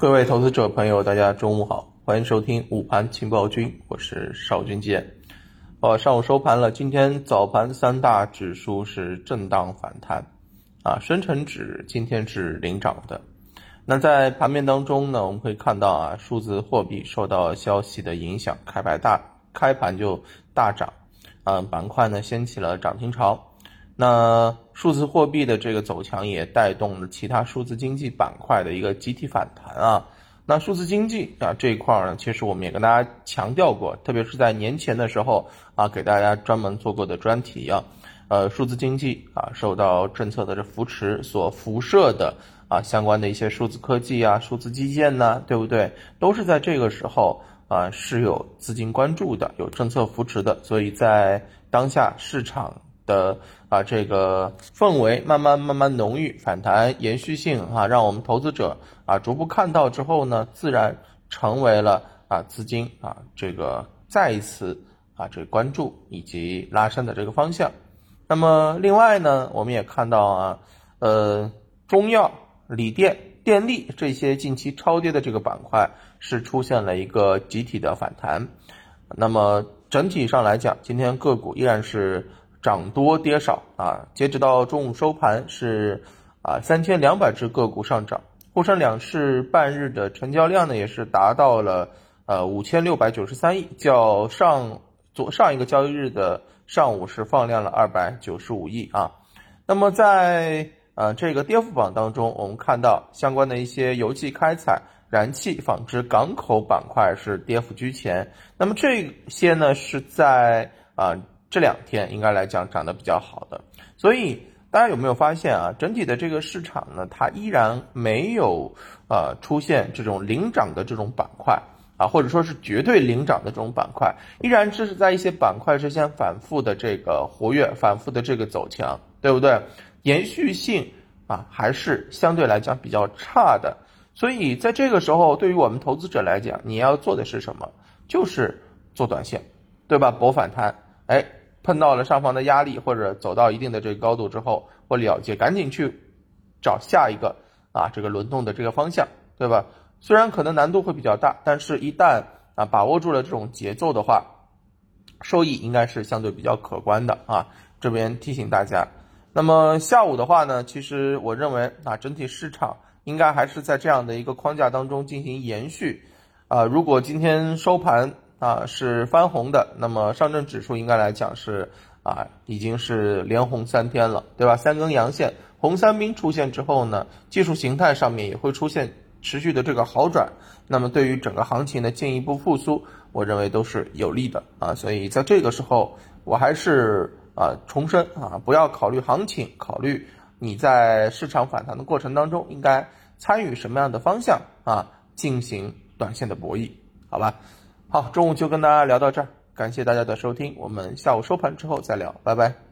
各位投资者朋友，大家中午好，欢迎收听午盘情报君，我是邵军杰。呃，上午收盘了，今天早盘三大指数是震荡反弹，啊，深成指今天是领涨的。那在盘面当中呢，我们可以看到啊，数字货币受到消息的影响，开盘大开盘就大涨，嗯，板块呢掀起了涨停潮。那数字货币的这个走强也带动了其他数字经济板块的一个集体反弹啊。那数字经济啊这一块呢，其实我们也跟大家强调过，特别是在年前的时候啊，给大家专门做过的专题啊。呃，数字经济啊受到政策的这扶持所辐射的啊相关的一些数字科技啊、数字基建呢，对不对？都是在这个时候啊是有资金关注的、有政策扶持的，所以在当下市场。的啊，这个氛围慢慢慢慢浓郁，反弹延续性啊，让我们投资者啊逐步看到之后呢，自然成为了啊资金啊这个再一次啊这关注以及拉升的这个方向。那么另外呢，我们也看到啊，呃，中药、锂电、电力这些近期超跌的这个板块是出现了一个集体的反弹。那么整体上来讲，今天个股依然是。涨多跌少啊！截止到中午收盘是啊三千两百只个股上涨，沪深两市半日的成交量呢也是达到了呃五千六百九十三亿，较上昨上一个交易日的上午是放量了二百九十五亿啊。那么在呃这个跌幅榜当中，我们看到相关的一些油气开采、燃气、纺织、港口板块是跌幅居前。那么这些呢是在啊。这两天应该来讲涨得比较好的，所以大家有没有发现啊？整体的这个市场呢，它依然没有呃出现这种领涨的这种板块啊，或者说是绝对领涨的这种板块，依然只是在一些板块之间反复的这个活跃，反复的这个走强，对不对？延续性啊还是相对来讲比较差的，所以在这个时候，对于我们投资者来讲，你要做的是什么？就是做短线，对吧？博反弹，哎。碰到了上方的压力，或者走到一定的这个高度之后，或了结，赶紧去找下一个啊这个轮动的这个方向，对吧？虽然可能难度会比较大，但是一旦啊把握住了这种节奏的话，收益应该是相对比较可观的啊。这边提醒大家。那么下午的话呢，其实我认为啊整体市场应该还是在这样的一个框架当中进行延续啊。如果今天收盘。啊，是翻红的。那么上证指数应该来讲是啊，已经是连红三天了，对吧？三根阳线，红三兵出现之后呢，技术形态上面也会出现持续的这个好转。那么对于整个行情的进一步复苏，我认为都是有利的啊。所以在这个时候，我还是啊重申啊，不要考虑行情，考虑你在市场反弹的过程当中应该参与什么样的方向啊，进行短线的博弈，好吧？好，中午就跟大家聊到这儿，感谢大家的收听，我们下午收盘之后再聊，拜拜。